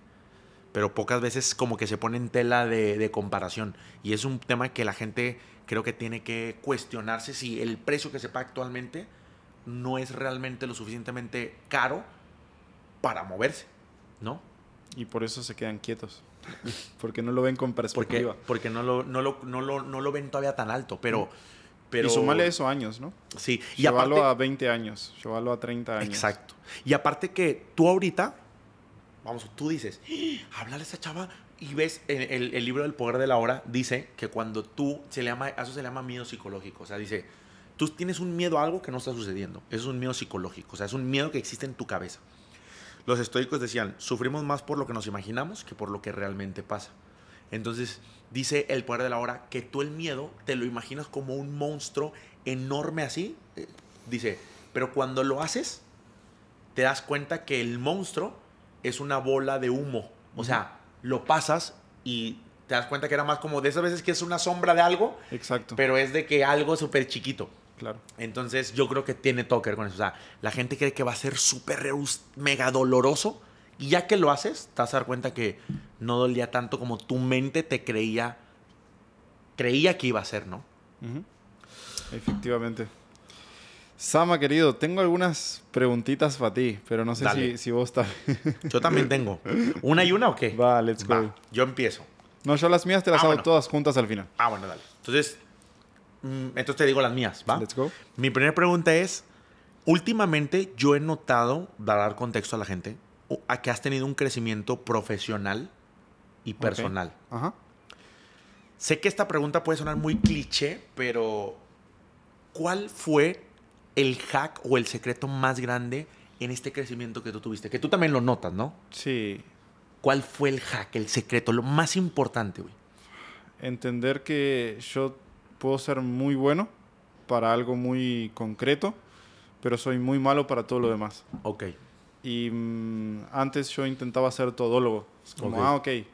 Pero pocas veces como que se pone en tela de, de comparación. Y es un tema que la gente creo que tiene que cuestionarse si el precio que se paga actualmente no es realmente lo suficientemente caro para moverse, ¿no? Y por eso se quedan quietos. Porque no lo ven con Porque, perspectiva. porque no, lo, no, lo, no, lo, no lo ven todavía tan alto, pero... pero y sumarle eso años, ¿no? Sí, y Llévalo aparte... a 20 años, llévalo a 30 años. Exacto. Y aparte que tú ahorita, vamos, tú dices, "Ah, háblale a esa chava y ves en el, libro del poder de la hora, dice que cuando tú, se le llama, eso se le llama miedo psicológico, o sea, dice, tú tienes un miedo a algo que no está sucediendo, es un miedo psicológico, o sea, es un miedo que existe en tu cabeza. Los estoicos decían, sufrimos más por lo que nos imaginamos que por lo que realmente pasa. Entonces, dice el poder de la hora que tú el miedo te lo imaginas como un monstruo enorme así. eh, Dice, pero cuando lo haces, te das cuenta que el monstruo es una bola de humo. O sea, lo pasas y te das cuenta que era más como de esas veces que es una sombra de algo, Exacto. pero es de que algo súper chiquito. claro. Entonces yo creo que tiene todo que ver con eso. O sea, la gente cree que va a ser súper mega doloroso y ya que lo haces, te vas a dar cuenta que no dolía tanto como tu mente te creía, creía que iba a ser, ¿no? Efectivamente. Sama, querido, tengo algunas preguntitas para ti, pero no sé si, si vos estás... Yo también tengo. ¿Una y una o qué? Va, let's go. Va, yo empiezo. No, yo las mías te las Ah, hago bueno. todas juntas al final. Ah, bueno, dale. Entonces, mm, entonces te digo las mías, ¿va? Let's go. Mi primera pregunta es, últimamente yo he notado, para dar contexto a la gente, a que has tenido un crecimiento profesional y personal. Ajá. Sé que esta pregunta puede sonar muy cliché, pero ¿cuál fue el hack o el secreto más grande en este crecimiento que tú tuviste? Que tú también lo notas, ¿no? Sí. ¿Cuál fue el hack, el secreto, lo más importante, güey? Entender que yo puedo ser muy bueno para algo muy concreto, pero soy muy malo para todo lo demás. Ok. Y mm, antes yo intentaba ser todólogo. Es como, ah, ok, eh,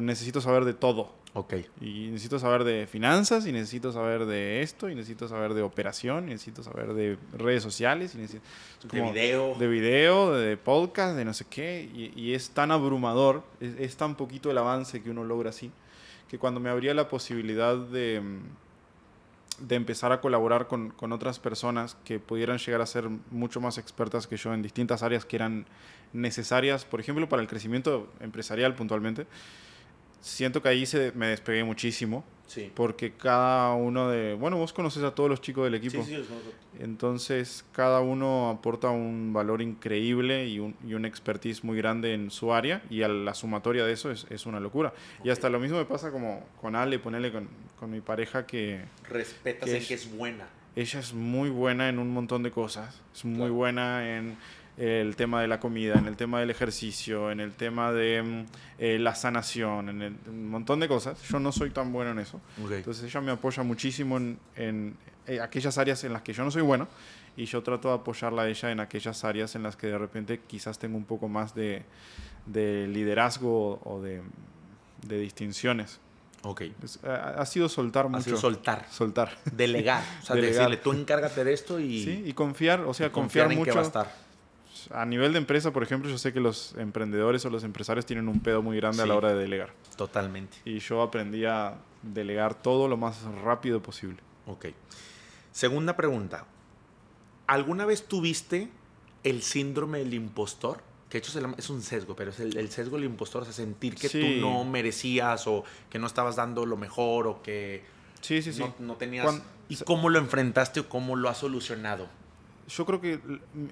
necesito saber de todo. Ok. Y necesito saber de finanzas, y necesito saber de esto, y necesito saber de operación, y necesito saber de redes sociales, y necesito... es De como video. De video, de podcast, de no sé qué. Y, y es tan abrumador, es, es tan poquito el avance que uno logra así, que cuando me abría la posibilidad de, mm, de empezar a colaborar con, con otras personas que pudieran llegar a ser mucho más expertas que yo en distintas áreas que eran necesarias, por ejemplo, para el crecimiento empresarial puntualmente, siento que ahí se, me despegué muchísimo, Sí. porque cada uno de... Bueno, vos conoces a todos los chicos del equipo. Sí, sí. Entonces, cada uno aporta un valor increíble y un, y un expertise muy grande en su área, y a la sumatoria de eso es, es una locura. Y hasta lo mismo me pasa como con Ale, ponele con, con mi pareja, que Respetas Que en es- que es buena. ella es muy buena en un montón de cosas. Es muy Claro. buena en el tema de la comida, en el tema del ejercicio, en el tema de mm, eh, la sanación, en el- un montón de cosas. Yo no soy tan bueno en eso. Ok. Entonces ella me apoya muchísimo en, en, eh, aquellas áreas en las que yo no soy bueno y yo trato de apoyarla a ella en aquellas áreas en las que de repente quizás tengo un poco más de, de liderazgo o de, de distinciones. ok. Es- ha, ha sido soltar Ha mucho. sido soltar. soltar. Delegar. O sea, Delegar. decirle, tú encárgate de esto y, Sí, y confiar, o sea, y confiar, en mucho. que va a estar. A nivel de empresa, por ejemplo, yo sé que los emprendedores o los empresarios tienen un pedo muy grande a la hora de delegar. Totalmente. Y yo aprendí a delegar todo lo más rápido posible. Ok. Segunda pregunta. ¿Alguna vez tuviste el síndrome del impostor? Que de hecho es un sesgo, pero es el, el sesgo del impostor, o sea, sentir que Sí. tú no merecías o que no estabas dando lo mejor o que Sí, sí, sí. no, no tenías... ¿Y cómo lo enfrentaste o cómo lo has solucionado? Yo creo que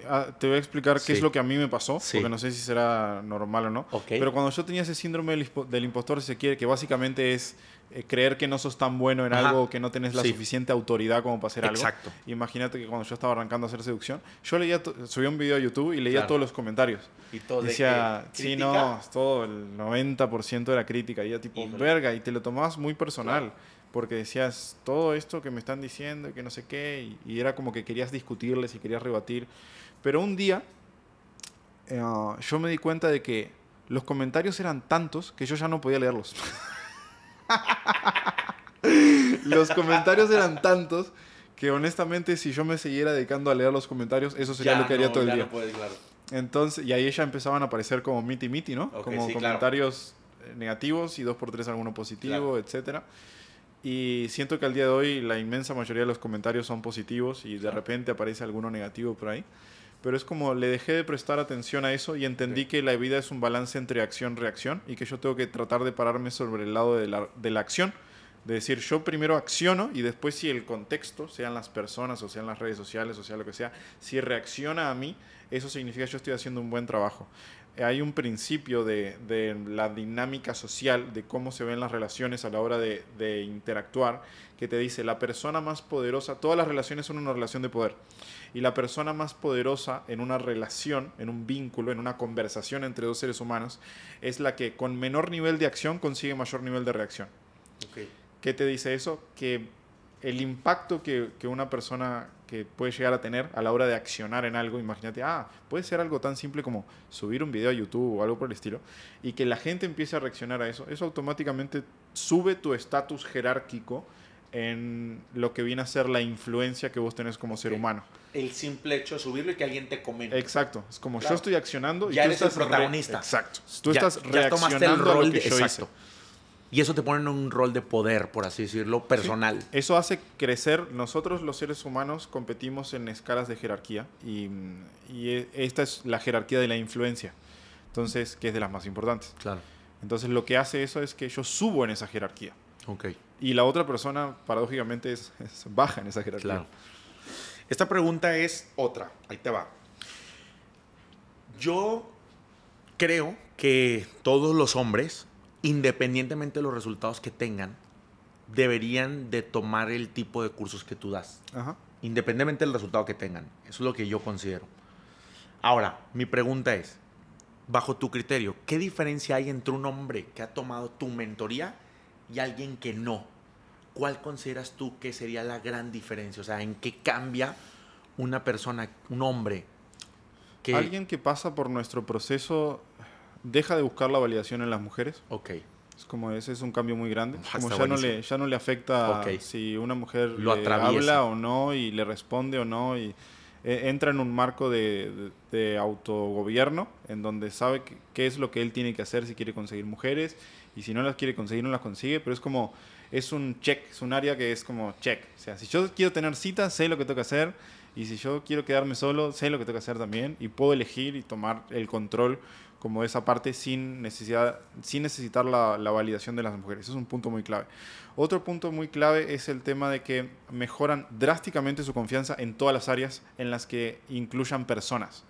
ah, te voy a explicar qué Sí. es lo que a mí me pasó, Sí. porque no sé si será normal o no. Pero cuando yo tenía ese síndrome del, impostor, si se quiere, que básicamente es eh, creer que no sos tan bueno en Ajá. algo, que no tenés la Sí. suficiente autoridad como para hacer algo. Exacto. Imagínate que cuando yo estaba arrancando a hacer seducción, yo leía, subía un video a YouTube y leía Claro. todos los comentarios. Y todo Decía, sí, no, todo el 90% era crítica. Y era tipo, Híjole. verga, y te lo tomabas muy personal. Claro. Porque decías, todo esto que me están diciendo y que no sé qué. Y, y era como que querías discutirles y querías rebatir. Pero un día, eh, yo me di cuenta de que los comentarios eran tantos que yo ya no podía leerlos. los comentarios eran tantos que honestamente si yo me siguiera dedicando a leer los comentarios, eso sería lo que haría todo el día. Entonces, y ahí ya empezaban a aparecer como miti miti, ¿no? Ok, como sí, claro. comentarios eh, negativos y dos por tres alguno positivo, Claro. etcétera. Y siento que al día de hoy la inmensa mayoría de los comentarios son positivos y de repente aparece alguno negativo por ahí. Pero es como le dejé de prestar atención a eso y entendí que la vida es un balance entre acción-reacción y que yo tengo que tratar de pararme sobre el lado de la, de la acción. De decir, yo primero acciono y después si el contexto, sean las personas o sean las redes sociales o sea lo que sea, si reacciona a mí, eso significa que yo estoy haciendo un buen trabajo. Hay un principio de, de la dinámica social, de cómo se ven las relaciones a la hora de, de interactuar, que te dice, la persona más poderosa, todas las relaciones son una relación de poder, y la persona más poderosa en una relación, en un vínculo, en una conversación entre dos seres humanos, es la que con menor nivel de acción consigue mayor nivel de reacción. ¿Qué te dice eso? Que el impacto que, que una persona que puede llegar a tener a la hora de accionar en algo, imagínate, ah, puede ser algo tan simple como subir un video a YouTube o algo por el estilo, y que la gente empiece a reaccionar a eso, eso automáticamente sube tu estatus jerárquico en lo que viene a ser la influencia que vos tenés como ser humano. El simple hecho de subirlo y que alguien te comente. Exacto, es como Claro. yo estoy accionando y Ya tú eres el estás re- protagonista. Exacto, tú Ya- estás ya tomaste el reaccionando a rol lo que de- yo exacto. hice. Y eso te pone en un rol de poder, por así decirlo, personal. Eso hace crecer. Nosotros los seres humanos competimos en escalas de jerarquía y, y e- esta es la jerarquía de la influencia. Entonces, que es de las más importantes. Claro. Entonces, lo que hace eso es que yo subo en esa jerarquía. Ok. Y la otra persona, paradójicamente, es, es baja en esa jerarquía. Claro. Esta pregunta es otra. Ahí te va. Yo creo que todos los hombres, independientemente de los resultados que tengan, deberían de tomar el tipo de cursos que tú das. Ajá. Independientemente del resultado que tengan. Eso es lo que yo considero. Ahora, mi pregunta es, bajo tu criterio, ¿qué diferencia hay entre un hombre que ha tomado tu mentoría y alguien que no? ¿Cuál consideras tú que sería la gran diferencia? O sea, ¿en qué cambia una persona, un hombre? Que... Alguien que pasa por nuestro proceso deja de buscar la validación en las mujeres. Ok, Es como ese es un cambio muy grande. Ah, Como ya no, le, ya no le afecta Ok. si una mujer Lo le habla o no y le responde o no. Y eh, entra en un marco de, de- de autogobierno en donde sabe qué es lo que él tiene que hacer si quiere conseguir mujeres y si no las quiere conseguir no las consigue. Pero es como, es un check, es un área que es como check. O sea, si yo quiero tener citas, sé lo que tengo que hacer. Y si yo quiero quedarme solo, sé lo que tengo que hacer también. Y puedo elegir y tomar el control como esa parte sin, necesidad, sin necesitar la, la validación de las mujeres. Eso es un punto muy clave. Otro punto muy clave es el tema de que mejoran drásticamente su confianza en todas las áreas en las que incluyan personas.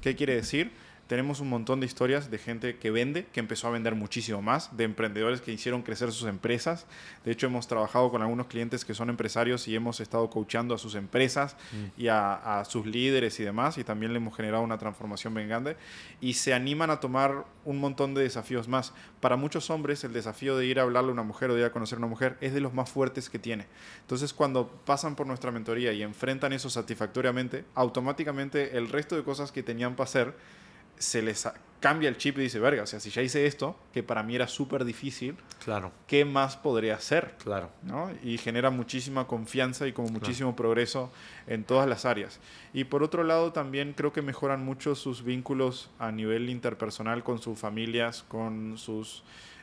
¿Qué quiere decir? Tenemos un montón de historias de gente que vende, que empezó a vender muchísimo más, de emprendedores que hicieron crecer sus empresas. De hecho, hemos trabajado con algunos clientes que son empresarios y hemos estado coachando a sus empresas y a, a sus líderes y demás, y también le hemos generado una transformación bien grande. Y se animan a tomar un montón de desafíos más. Para muchos hombres, el desafío de ir a hablarle a una mujer o de ir a conocer a una mujer es de los más fuertes que tiene. Entonces, cuando pasan por nuestra mentoría y enfrentan eso satisfactoriamente, automáticamente el resto de cosas que tenían para hacer se les cambia el chip y dice, verga, o sea, si ya hice esto, que para mí era súper difícil, Claro, ¿qué más podría hacer? claro. ¿no? Y genera muchísima confianza y como muchísimo progreso en todas las áreas. Y por otro lado, también creo que mejoran mucho sus vínculos a nivel interpersonal con sus familias, con sus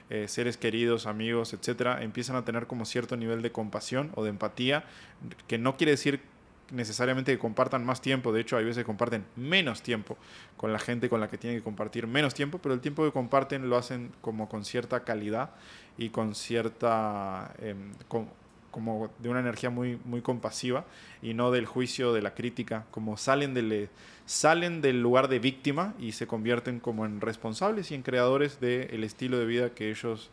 eh, seres queridos, amigos, etcétera. Empiezan a tener como cierto nivel de compasión o de empatía, que no quiere decir necesariamente que compartan más tiempo, de hecho hay veces que comparten menos tiempo con la gente con la que tienen que compartir menos tiempo, pero el tiempo que comparten lo hacen como con cierta calidad y con cierta em, como de una energía muy, muy compasiva y no del juicio, de la crítica, como salen del, salen del lugar de víctima y se convierten como en responsables y en creadores del estilo de vida que ellos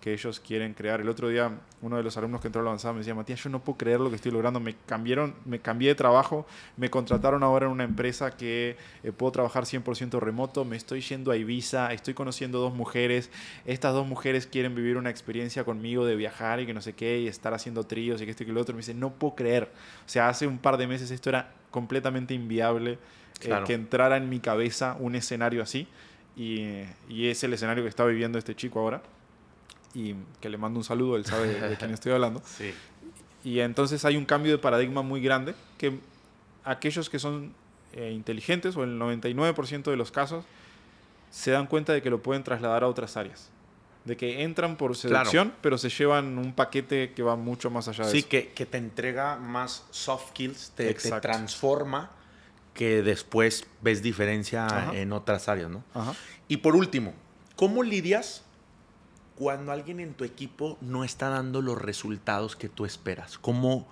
que ellos quieren crear. El otro día uno de los alumnos que entró a la avanzada me decía, Matías, yo no puedo creer lo que estoy logrando. Me cambiaron, me cambié de trabajo, me contrataron ahora en una empresa que eh, puedo trabajar 100% remoto, me estoy yendo a Ibiza, estoy conociendo dos mujeres, estas dos mujeres quieren vivir una experiencia conmigo de viajar y que no sé qué, y estar haciendo tríos y que esto y que lo otro. Me dice, no puedo creer. O sea, hace un par de meses esto era completamente inviable eh, que entrara en mi cabeza un escenario así. Y, y es el escenario que está viviendo este chico ahora y que le mando un saludo, él sabe de, quién estoy hablando. Sí. Y entonces hay un cambio de paradigma muy grande que aquellos que son eh, inteligentes, o el 99% de los casos, se dan cuenta de que lo pueden trasladar a otras áreas. De que entran por seducción, pero se llevan un paquete que va mucho más allá de eso. Sí, que, que, te entrega más soft skills, te, te transforma, que después ves diferencia en otras áreas, ¿no? Ajá. Y por último, ¿cómo lidias cuando alguien en tu equipo no está dando los resultados que tú esperas? ¿Cómo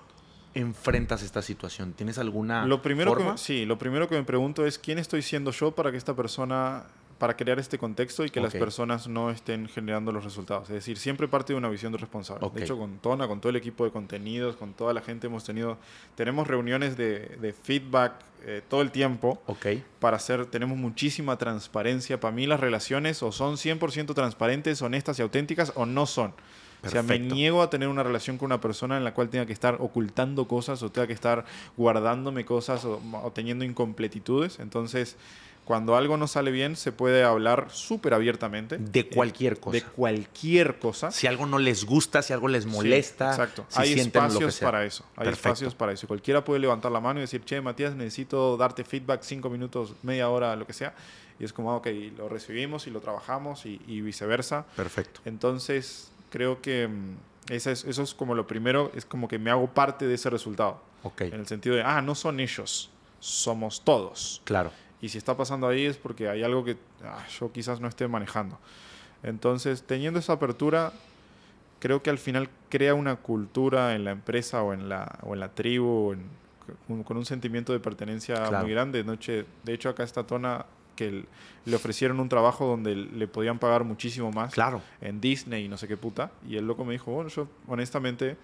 enfrentas esta situación? ¿Tienes alguna lo primero Que, sí, lo primero que me pregunto es quién estoy siendo yo para que esta persona para crear este contexto y que las personas no estén generando los resultados. Es decir, siempre parte de una visión de responsable. De hecho, con Tona, con todo el equipo de contenidos, con toda la gente hemos tenido, tenemos reuniones de, feedback eh, todo el tiempo. Okay. Para hacer, tenemos muchísima transparencia. Para mí las relaciones o son 100% transparentes, honestas y auténticas o no son. O sea, me niego a tener una relación con una persona en la cual tenga que estar ocultando cosas o tenga que estar guardándome cosas o, o teniendo incompletitudes. Entonces, cuando algo no sale bien, se puede hablar súper abiertamente. De cualquier cosa. De cualquier cosa. Si algo no les gusta, si algo les molesta. exacto. Hay espacios para eso. Hay espacios para eso. Cualquiera puede levantar la mano y decir, che, Matías, necesito darte feedback cinco minutos, media hora, lo que sea. Y es como, ah, ok, lo recibimos y lo trabajamos y, viceversa. Perfecto. Entonces, creo que mm, eso es, eso es como lo primero, es como que me hago parte de ese resultado. Ok. En el sentido de, ah, no son ellos, somos todos. Claro. Y si está pasando ahí es porque hay algo que ah, yo quizás no esté manejando. Entonces, teniendo esa apertura, creo que al final crea una cultura en la empresa o en la, o en la tribu, con un sentimiento de pertenencia muy grande. Noche, de hecho, acá está Tona que le ofrecieron un trabajo donde le podían pagar muchísimo más claro. en Disney y no sé qué puta. Y el loco me dijo, bueno, yo honestamente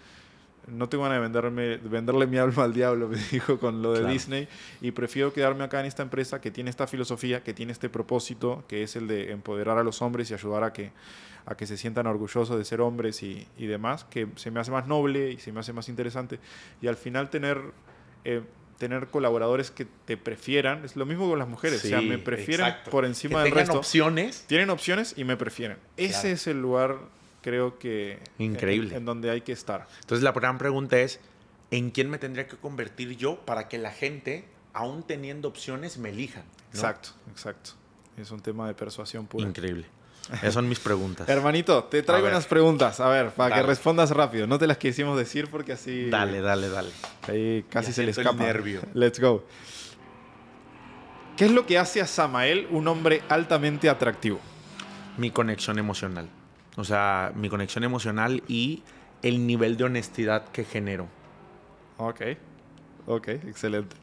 no tengo ganas de venderme, venderle mi alma al diablo, me dijo con lo de Disney, y prefiero quedarme acá en esta empresa que tiene esta filosofía, que tiene este propósito, que es el de empoderar a los hombres y ayudar a que, a que se sientan orgullosos de ser hombres y, y demás, que se me hace más noble y se me hace más interesante. Y al final tener... Eh, tener colaboradores que te prefieran. Es lo mismo con las mujeres. o sea, me prefieren por encima del resto. opciones. Tienen opciones y me prefieren. Ese es el lugar creo que... Increíble. En, donde hay que estar. Entonces la gran pregunta es, ¿en quién me tendría que convertir yo para que la gente, aún teniendo opciones, me elijan? Exacto, exacto. Es un tema de persuasión pura. Increíble. Esas son mis preguntas. Hermanito, te traigo unas preguntas. A ver, para que respondas rápido. No te las quisimos decir porque así. Dale, dale, dale. Ahí casi se le escapa. El nervio. Let's go. ¿Qué es lo que hace a Samael un hombre altamente atractivo? Mi conexión emocional. O sea, mi conexión emocional y el nivel de honestidad que genero. Ok, ok, excelente.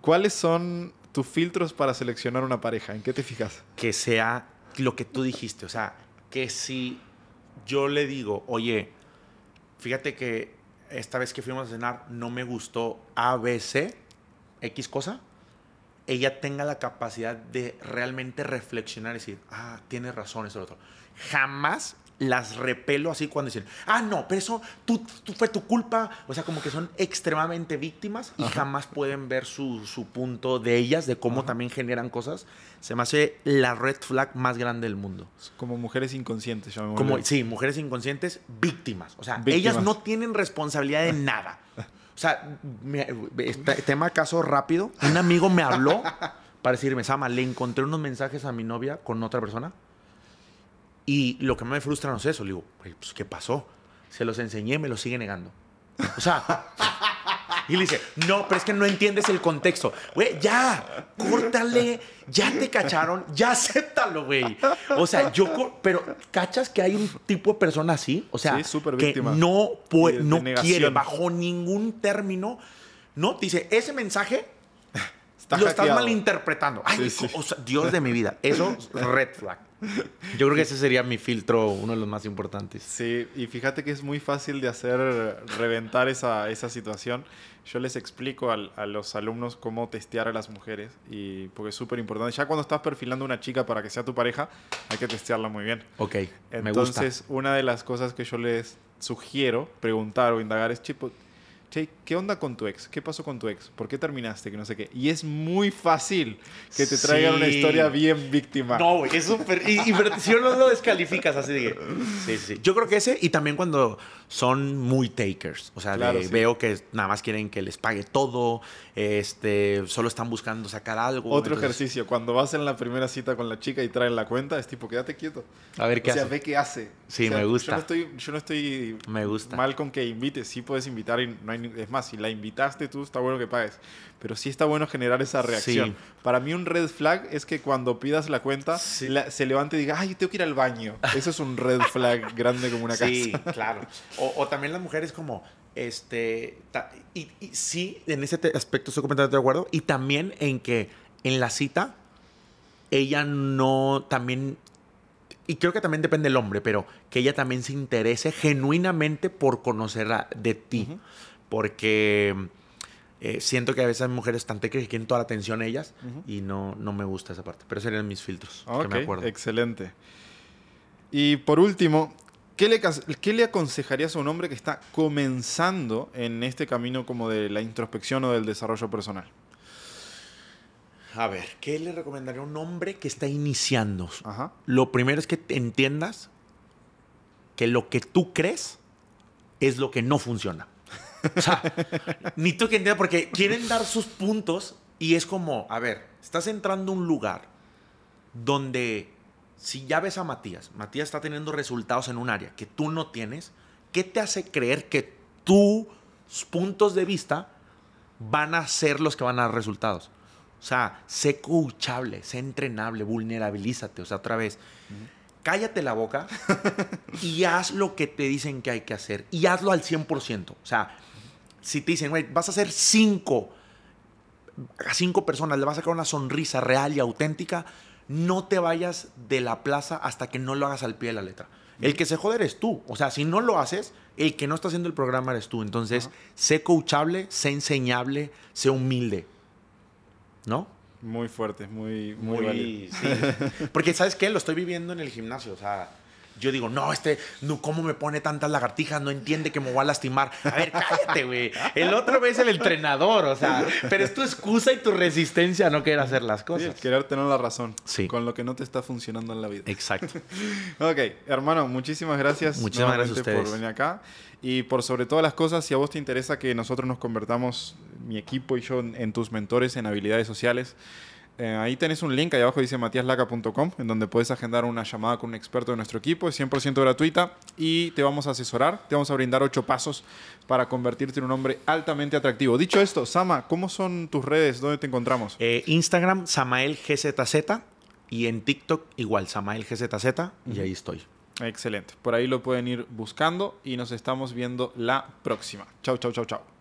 ¿Cuáles son tus filtros para seleccionar una pareja? ¿En qué te fijas? Que sea lo que tú dijiste, o sea, que si yo le digo, oye, fíjate que esta vez que fuimos a cenar no me gustó ABC, X cosa, ella tenga la capacidad de realmente reflexionar y decir, ah, tienes razón, eso otro jamás las repelo así cuando dicen, ah, no, pero eso tú, fue tu culpa. O sea, como que son extremadamente víctimas y jamás pueden ver su, punto de ellas, de cómo también generan cosas. Se me hace la red flag más grande del mundo. Como mujeres inconscientes, Como, sí, mujeres inconscientes, víctimas. O sea, ellas no tienen responsabilidad de nada. O sea, tema caso rápido. Un amigo me habló para decirme, Sama, le encontré unos mensajes a mi novia con otra persona y lo que me frustra no es eso. Le digo, pues, ¿qué pasó? Se los enseñé, me lo sigue negando. O sea, Y le dice, no, pero es que no entiendes el contexto. Güey, ya, córtale, ya te cacharon, ya acéptalo, güey. O sea, yo, pero ¿cachas que hay un tipo de persona así? O sea, Sí, que no, puede, De- de no negación. quiere, bajo ningún término, no, te dice, ese mensaje Está lo estás malinterpretando. Ay, Sí, sí. o sea, Dios de mi vida. Eso es red flag. Yo creo que ese sería mi filtro, uno de los más importantes. Sí, y fíjate que es muy fácil de hacer reventar esa, esa situación. Yo les explico al- a, los alumnos cómo testear a las mujeres, y porque es súper importante. Ya cuando estás perfilando a una chica para que sea tu pareja, hay que testearla muy bien. Ok, me gusta. Entonces, una de las cosas que yo les sugiero preguntar o indagar es, tipo, che, ¿qué onda con tu ex? ¿Qué pasó con tu ex? ¿Por qué terminaste? Que no sé qué. Y es muy fácil que te traigan una Sí. historia bien víctima. No, güey, es súper. Y, y pero si no lo descalificas así de. Sí, sí. Yo creo que ese, y también cuando son muy takers. O sea, de- Claro, sí. veo que nada más quieren que les pague todo. Este, solo están buscando sacar algo. Otro entonces, ejercicio, cuando vas en la primera cita con la chica y traen la cuenta, es tipo, quédate quieto. A ver qué o sea, hace. ve qué hace. Sí, O sea, me gusta. Yo no estoy, yo no estoy Me gusta. mal con que invites. Sí puedes invitar y no hay, es más, si la invitaste tú, está bueno que pagues. Pero sí está bueno generar esa reacción. Sí. Para mí un red flag es que cuando pidas la cuenta, Sí. la- se levante y diga, ay, tengo que ir al baño. Eso es un red flag grande como una Sí, casa. claro. O, o también las mujeres como, este, ta- y, y sí, en ese aspecto estoy completamente de acuerdo. Y también en que en la cita, ella no también, y creo que también depende del hombre, pero que ella también se interese genuinamente por conocerla de ti. Ujú. Porque eh, siento que a veces hay mujeres tan tecas que quieren toda la atención ellas Ujú. y no, no me gusta esa parte. Pero serían mis filtros, que me acuerdo. excelente. Y por último, ¿qué le, ¿qué le aconsejarías a un hombre que está comenzando en este camino como de la introspección o del desarrollo personal? A ver, ¿qué le recomendaría a un hombre que está iniciando? Ajá. Lo primero es que entiendas que lo que tú crees es lo que no funciona. O sea, ni tú que entiendas, porque quieren dar sus puntos y es como, a ver, estás entrando a un lugar donde si ya ves a Matías, Matías está teniendo resultados en un área que tú no tienes, ¿qué te hace creer que tus puntos de vista van a ser los que van a dar resultados? O sea, sé coachable, sé entrenable, vulnerabilízate. O sea, otra vez, cállate la boca y haz lo que te dicen que hay que hacer. Y hazlo al 100%. O sea, si te dicen, güey, vas a hacer cinco, a cinco personas, le vas a sacar una sonrisa real y auténtica, no te vayas de la plaza hasta que no lo hagas al pie de la letra. El que se jode eres tú. O sea, si no lo haces, el que no está haciendo el programa eres tú. Entonces, sé coachable, sé enseñable, sé humilde. ¿No? Muy fuerte, muy, muy, sí. Porque, ¿sabes qué? Lo estoy viviendo en el gimnasio. O sea, yo digo, no, este, no, ¿cómo me pone tantas lagartijas? No entiende que me voy a lastimar. A ver, cállate, güey. El otro es el entrenador, o sea, pero es tu excusa y tu resistencia a no querer hacer las cosas. querer tener la razón Sí. con lo que no te está funcionando en la vida. Exacto. Ok, hermano, muchísimas gracias. Muchísimas gracias a nuevamente por ustedes. venir acá. Y por sobre todas las cosas, si a vos te interesa que nosotros nos convertamos, mi equipo y yo, en tus mentores en habilidades sociales, eh, ahí tenés un link, ahí abajo dice matiaslaca.com, en donde puedes agendar una llamada con un experto de nuestro equipo, es 100% gratuita y te vamos a asesorar, te vamos a brindar ocho pasos para convertirte en un hombre altamente atractivo. Dicho esto, Sama, ¿cómo son tus redes? ¿Dónde te encontramos? Eh, Instagram, Samael GZZ. Y en TikTok, igual, Samael GZZ. Y ahí estoy. Excelente. Por ahí lo pueden ir buscando y nos estamos viendo la próxima. Chau, chau, chau, chau.